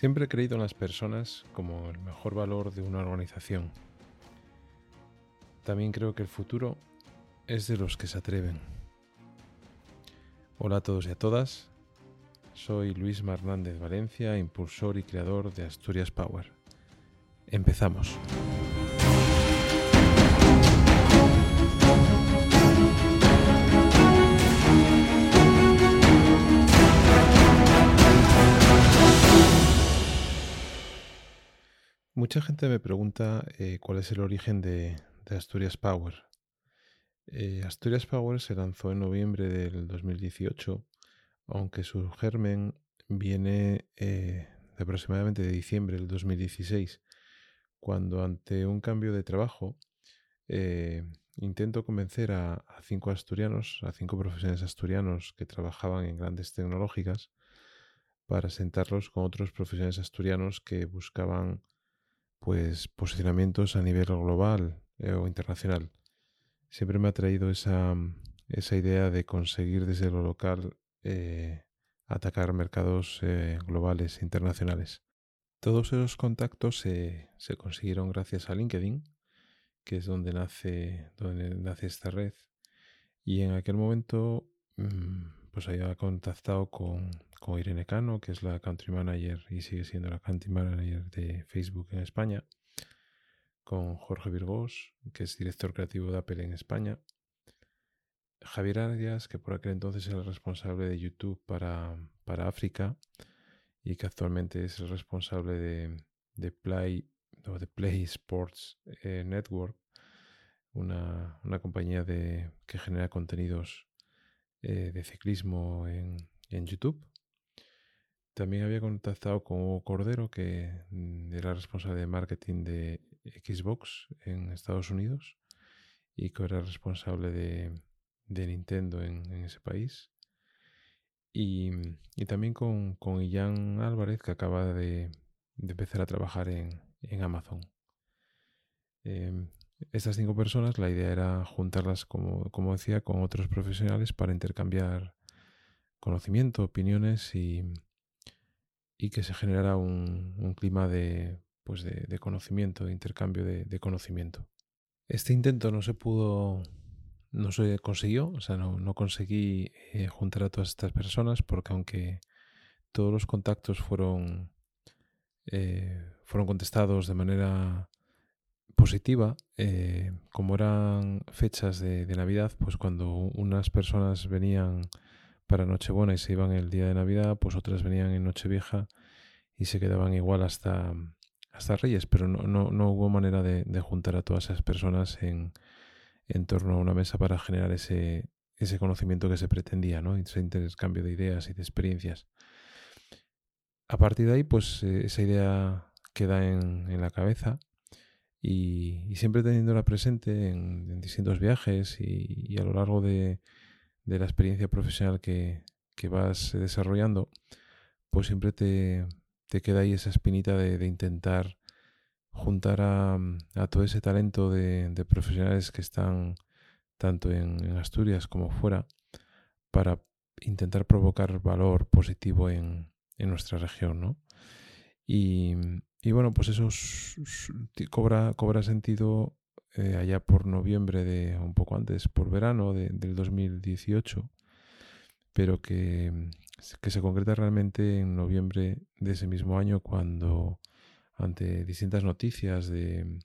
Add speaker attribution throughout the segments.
Speaker 1: Siempre he creído en las personas como el mejor valor de una organización. También creo que el futuro es de los que se atreven. Hola a todos y a todas. Soy Luis Hernández Valencia, impulsor y creador de Asturias Power. Empezamos. Mucha gente me pregunta eh, cuál es el origen de, Asturias Power. Eh, Asturias Power se lanzó en noviembre del 2018, aunque su germen viene eh, de aproximadamente de diciembre del 2016, cuando ante un cambio de trabajo intento convencer a, a, cinco asturianos, a cinco profesionales asturianos que trabajaban en grandes tecnológicas, para sentarlos con otros profesionales asturianos que buscaban pues posicionamientos a nivel global eh, o internacional. Siempre me ha traído esa, esa, idea de conseguir desde lo local eh, atacar mercados eh, globales e internacionales. Todos esos contactos se, se, consiguieron gracias a LinkedIn, que es donde nace, donde nace esta red. Y en aquel momento mm, pues había contactado con, con Irene Cano, que es la country manager y sigue siendo la country manager de Facebook en España, con Jorge Virgos, que es director creativo de Apple en España, Javier Arias, que por aquel entonces era el responsable de YouTube para, para África y que actualmente es el responsable de, Play o de Play Sports eh, Network, una, compañía de, que genera contenidos eh, de ciclismo en, en YouTube. También había contactado con Hugo Cordero, que mm, era responsable de marketing de Xbox en Estados Unidos y que era responsable de, Nintendo en, ese país. Y, también con, con Ian Álvarez, que acaba de, empezar a trabajar en, Amazon. Em, estas cinco personas, la idea era juntarlas, como, como decía, con otros profesionales para intercambiar conocimiento, opiniones y, y que se generara un, clima de, pues de, conocimiento, de intercambio de, conocimiento. Este intento no se pudo, no se consiguió, o sea, no, conseguí eh, juntar a todas estas personas porque aunque todos los contactos fueron, eh, fueron contestados de manera positiva, eh, como eran fechas de, Navidad, pues cuando unas personas venían para Nochebuena y se iban el día de Navidad, pues otras venían en Nochevieja y se quedaban igual hasta, hasta Reyes, pero no, no, no hubo manera de, juntar a todas esas personas en, en torno a una mesa para generar ese, ese conocimiento que se pretendía, ¿no? ese intercambio de ideas y de experiencias. A partir de ahí, pues eh, esa idea queda en la cabeza y, siempre teniéndola presente en, distintos viajes y, a lo largo de, de la experiencia profesional que, vas desarrollando, pues siempre te, queda ahí esa espinita de, intentar juntar a, todo ese talento de, profesionales que están tanto en, Asturias como fuera para intentar provocar valor positivo en, nuestra región, ¿no? Y, bueno, pues eso cobra, cobra sentido eh, allá por noviembre de un poco antes, por verano del 2018, pero que, que se concreta realmente en noviembre de ese mismo año cuando ante distintas noticias de,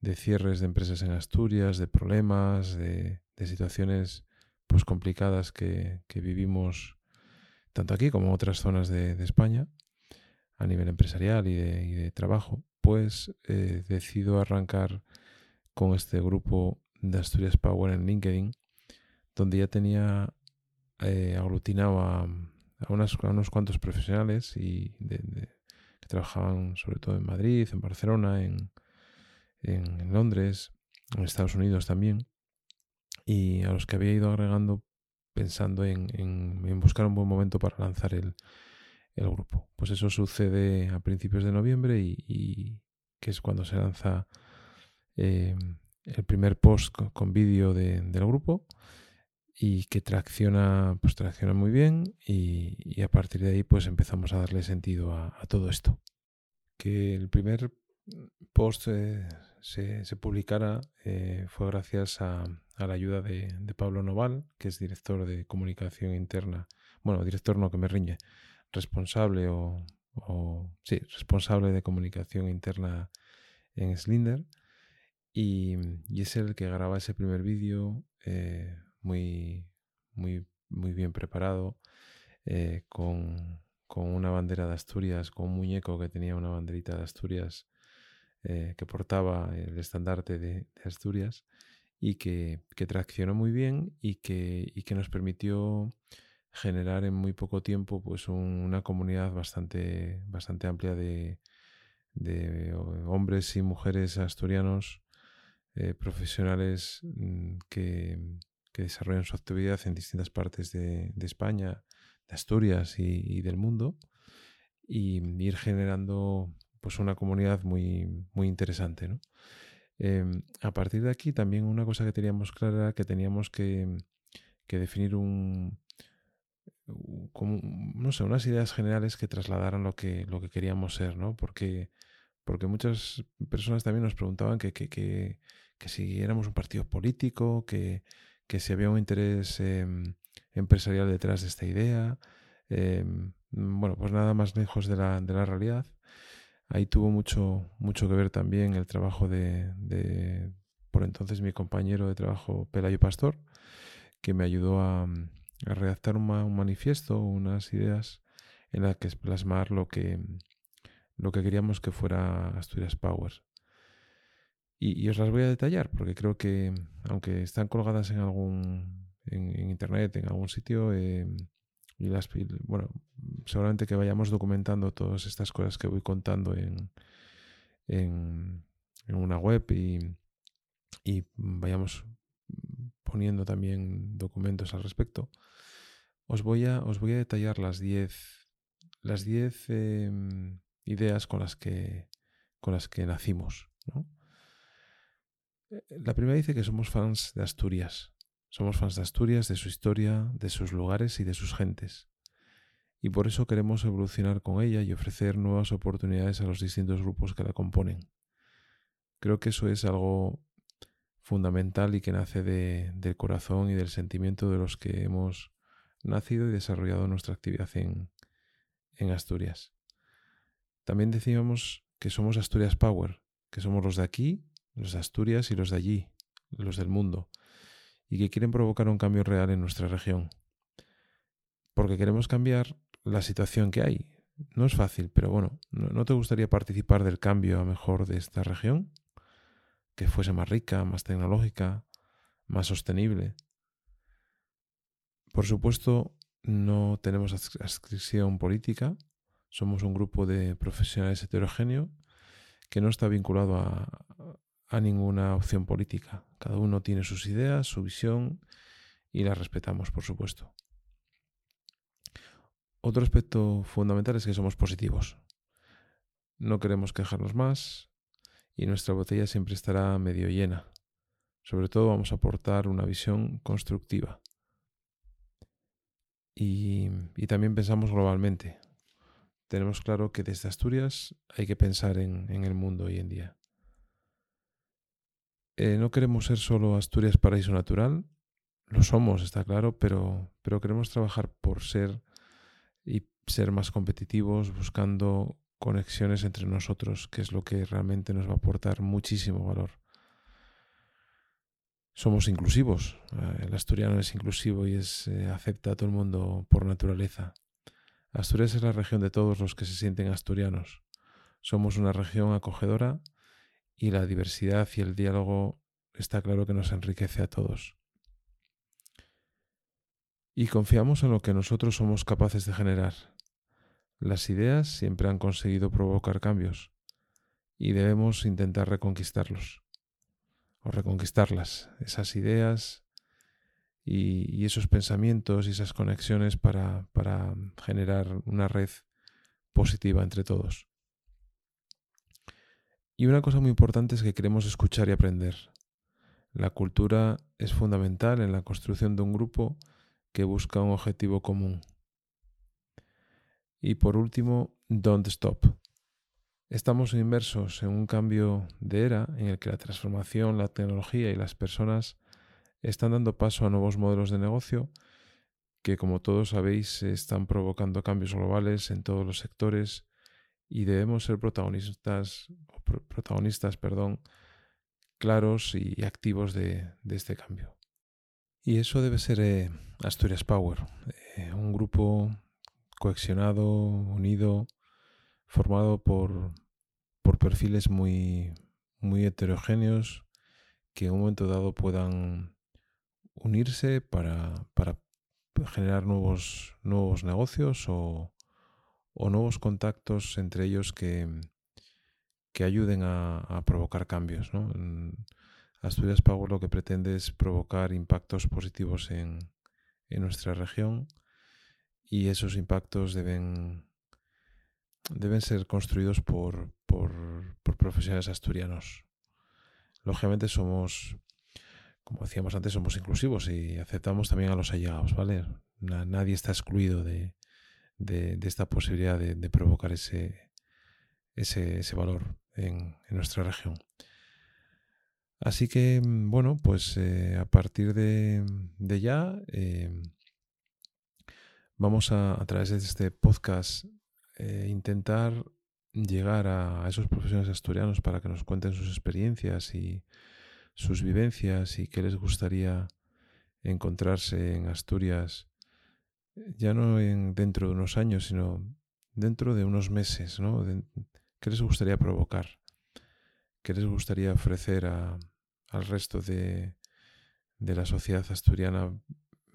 Speaker 1: de cierres de empresas en Asturias, de problemas, de, de situaciones pues complicadas que, que, vivimos tanto aquí como en otras zonas de, de España a nivel empresarial y de, trabajo, pues eh, decido arrancar con este grupo de Asturias Power en LinkedIn, donde ya tenía eh, aglutinado a, unos cuantos profesionales y que trabajaban sobre todo en Madrid, en Barcelona, en, Londres, en Estados Unidos también, y a los que había ido agregando pensando en, buscar un buen momento para lanzar el, grupo. Pues eso sucede a principios de noviembre y que es cuando se lanza Em, el primer post con, vídeo del grupo y que tracciona, pues tracciona muy bien y, a partir de ahí pues empezamos a darle sentido a, todo esto. Que el primer post eh, se, publicara eh, fue gracias a, la ayuda de, Pablo Noval, que es director de comunicación interna, bueno, director no que me riñe, responsable o, sí, responsable de comunicación interna en Slinder. Y, es el que graba ese primer vídeo eh, muy, muy, muy bien preparado, eh, con, una bandera de Asturias, con un muñeco que tenía una banderita de Asturias eh, que portaba el estandarte de, Asturias y que, traccionó muy bien y que, que nos permitió generar en muy poco tiempo pues una comunidad bastante, bastante amplia de, hombres y mujeres asturianos eh, profesionales mm, que, que desarrollan su actividad en distintas partes de, España, de Asturias y, del mundo, y ir generando pues una comunidad muy, muy interesante. Em, a partir de aquí también una cosa que teníamos clara era que teníamos que, definir un, no sé, unas ideas generales que trasladaran lo que, lo que queríamos ser, ¿no? Porque, porque muchas personas también nos preguntaban que, que, que, que si éramos un partido político, que, que si había un interés em, empresarial detrás de esta idea. Em, bueno, pues nada más lejos de la, de la, realidad. Ahí tuvo mucho, mucho que ver también el trabajo de, por entonces, mi compañero de trabajo, Pelayo Pastor, que me ayudó a, redactar un, manifiesto, unas ideas en las que plasmar lo que, lo que queríamos que fuera Asturias Power. Y, os las voy a detallar porque creo que, aunque están colgadas en algún en, internet, en algún sitio, eh, y las bueno, seguramente que vayamos documentando todas estas cosas que voy contando en, en, una web y, y, vayamos poniendo también documentos al respecto. Os voy a, os voy a detallar las 10 las diez, em, ideas con las que con las que nacimos. Eh, la primera dice que somos fans de Asturias. Somos fans de Asturias, de su historia, de sus lugares y de sus gentes. Y por eso queremos evolucionar con ella y ofrecer nuevas oportunidades a los distintos grupos que la componen. Creo que eso es algo fundamental y que nace del corazón y del sentimiento de los que hemos nacido y desarrollado nuestra actividad en, en Asturias. También decíamos que somos Asturias Power, que somos los de aquí los de Asturias y los de allí, los del mundo, y que quieren provocar un cambio real en nuestra región. Porque queremos cambiar la situación que hay. No es fácil, pero bueno, ¿no, te gustaría participar del cambio a mejor de esta región? Que fuese más rica, más tecnológica, más sostenible. Por supuesto, no tenemos adscripción política, somos un grupo de profesionales heterogéneo que no está vinculado a, a ninguna opción política. Cada uno tiene sus ideas, su visión y las respetamos, por supuesto. Otro aspecto fundamental es que somos positivos. No queremos quejarnos más y nuestra botella siempre estará medio llena. Sobre todo vamos a aportar una visión constructiva. Y, también pensamos globalmente. Tenemos claro que desde Asturias hay que pensar en el mundo hoy en día. Eh, no queremos ser solo Asturias paraíso natural, lo somos, está claro, pero, pero queremos trabajar por ser y ser más competitivos, buscando conexiones entre nosotros, que es lo que realmente nos va a aportar muchísimo valor. Somos inclusivos, eh, el asturiano es inclusivo y es, eh, acepta a todo el mundo por naturaleza. Asturias es la región de todos los que se sienten asturianos. Somos una región acogedora y la diversidad y el diálogo está claro que nos enriquece a todos. Y confiamos en lo que nosotros somos capaces de generar. Las ideas siempre han conseguido provocar cambios y debemos intentar reconquistarlos o reconquistarlas, esas ideas y, esos pensamientos y esas conexiones para, para generar una red positiva entre todos. Y una cosa muy importante es que queremos escuchar y aprender. La cultura es fundamental en la construcción de un grupo que busca un objetivo común. Y por último, don't stop. Estamos inmersos en un cambio de era en el que la transformación, la tecnología y las personas están dando paso a nuevos modelos de negocio que, como todos sabéis, están provocando cambios globales en todos los sectores y debemos ser protagonistas, protagonistas perdón, claros y activos de, este cambio. Y eso debe ser eh, Asturias Power, eh, un grupo cohesionado, unido, formado por, por perfiles muy, muy heterogéneos que en un momento dado puedan unirse para, para generar nuevos, nuevos negocios o, o, nuevos contactos entre ellos que, que ayuden a, a provocar cambios. ¿no? Asturias Power lo que pretende es provocar impactos positivos en, en nuestra región y esos impactos deben, deben ser construidos por, por, profesionales asturianos. Lógicamente somos, como decíamos antes, somos inclusivos y aceptamos también a los allegados, ¿vale? nadie está excluido de, de, esta posibilidad de, provocar ese, ese, ese valor en, nuestra región. Así que, bueno, pues eh, a partir de, de ya... Eh, Vamos a, a través de este podcast, eh, intentar llegar a, esos profesionales asturianos para que nos cuenten sus experiencias y sus vivencias y qué les gustaría encontrarse en Asturias, ya no en, dentro de unos años, sino dentro de unos meses, ¿no? ¿Qué les gustaría provocar? ¿Qué les gustaría ofrecer al resto de, de la sociedad asturiana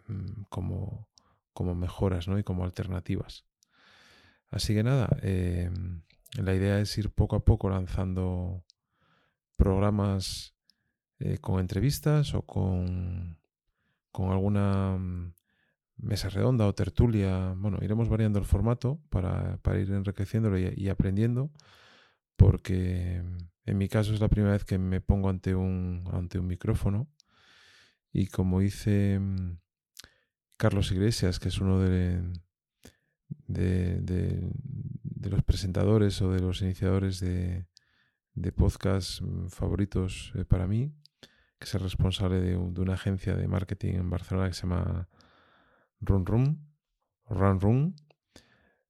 Speaker 1: mm, como, como mejoras ¿no? y como alternativas. Así que nada, eh, la idea es ir poco a poco lanzando programas eh, con entrevistas o con, con alguna mm, mesa redonda o tertulia. Bueno, iremos variando el formato para, ir enriqueciéndolo y, aprendiendo, porque en mi caso es la primera vez que me pongo ante un, ante un micrófono y como hice mm, Carlos Iglesias, que es uno de, los presentadores o de los iniciadores de, de podcast favoritos eh, para mí, que es el responsable de, una agencia de marketing en Barcelona que se llama Run Run, Run Run,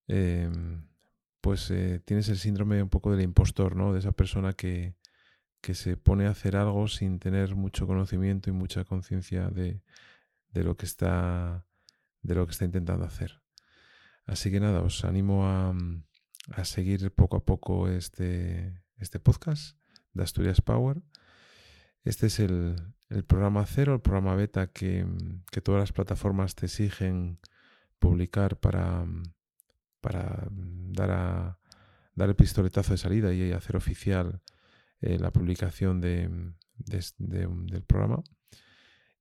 Speaker 1: em, pues eh, tienes el síndrome un poco del impostor, ¿no? De esa persona que se pone a hacer algo sin tener mucho conocimiento y mucha conciencia de, de lo que está de lo que está intentando hacer. Así que nada, os animo a, a seguir poco a poco este, este podcast de Asturias Power. Este es el, el programa cero, el programa beta que, que, todas las plataformas te exigen publicar para, para dar, a, dar el pistoletazo de salida y hacer oficial eh, la publicación de, del programa.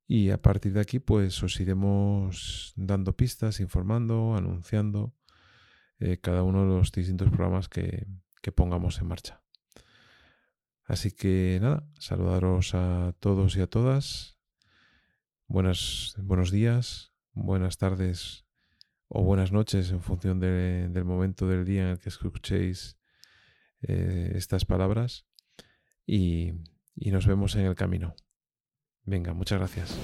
Speaker 1: Y a partir de aquí, pues os iremos dando pistas, informando, anunciando eh, cada uno de los distintos programas que, que pongamos en marcha. Así que nada, saludaros a todos y a todas. Buenas, buenos días, buenas tardes o buenas noches en función del momento del día en el que escuchéis eh, estas palabras. Y, y nos vemos en el camino. Venga, muchas gracias.